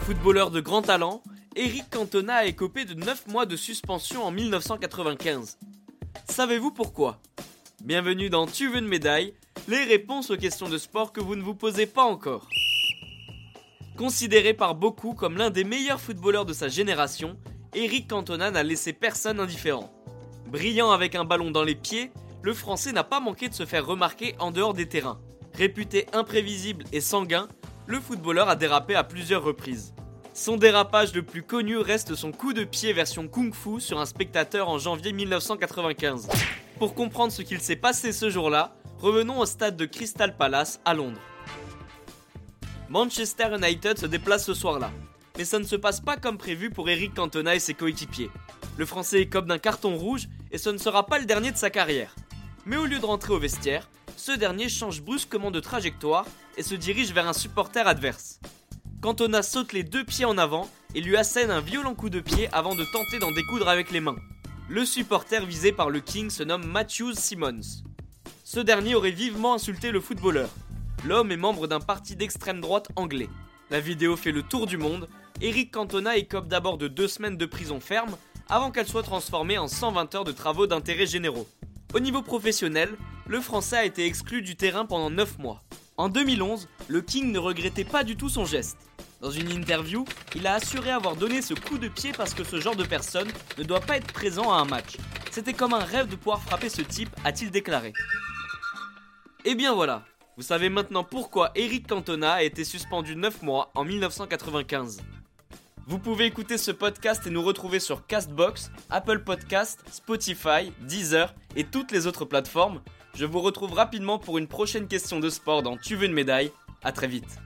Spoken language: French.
Footballeur de grand talent, Eric Cantona a écopé de 9 mois de suspension en 1995. Savez-vous pourquoi? Bienvenue dans Tu veux une médaille Les réponses aux questions de sport que vous ne vous posez pas encore. Considéré par beaucoup comme l'un des meilleurs footballeurs de sa génération, Eric Cantona n'a laissé personne indifférent. Brillant avec un ballon dans les pieds, le Français n'a pas manqué de se faire remarquer en dehors des terrains. Réputé imprévisible et sanguin, le footballeur a dérapé à plusieurs reprises. Son dérapage le plus connu reste son coup de pied version kung fu sur un spectateur en janvier 1995. Pour comprendre ce qu'il s'est passé ce jour-là, revenons au stade de Crystal Palace à Londres. Manchester United se déplace ce soir-là. Mais ça ne se passe pas comme prévu pour Eric Cantona et ses coéquipiers. Le Français écope d'un carton rouge et ce ne sera pas le dernier de sa carrière. Mais au lieu de rentrer au vestiaire, ce dernier change brusquement de trajectoire et se dirige vers un supporter adverse. Cantona saute les deux pieds en avant et lui assène un violent coup de pied avant de tenter d'en découdre avec les mains. Le supporter visé par le King se nomme Matthews Simmons. Ce dernier aurait vivement insulté le footballeur. L'homme est membre d'un parti d'extrême droite anglais. La vidéo fait le tour du monde. Eric Cantona écope d'abord de deux semaines de prison ferme avant qu'elle soit transformée en 120 heures de travaux d'intérêt généraux. Au niveau professionnel, le Français a été exclu du terrain pendant 9 mois. En 2011, le King ne regrettait pas du tout son geste. Dans une interview, il a assuré avoir donné ce coup de pied parce que ce genre de personne ne doit pas être présent à un match. C'était comme un rêve de pouvoir frapper ce type, a-t-il déclaré. Et bien voilà, vous savez maintenant pourquoi Eric Cantona a été suspendu 9 mois en 1995. Vous pouvez écouter ce podcast et nous retrouver sur Castbox, Apple Podcast, Spotify, Deezer et toutes les autres plateformes. Je vous retrouve rapidement pour une prochaine question de sport dans Tu veux une médaille. A très vite.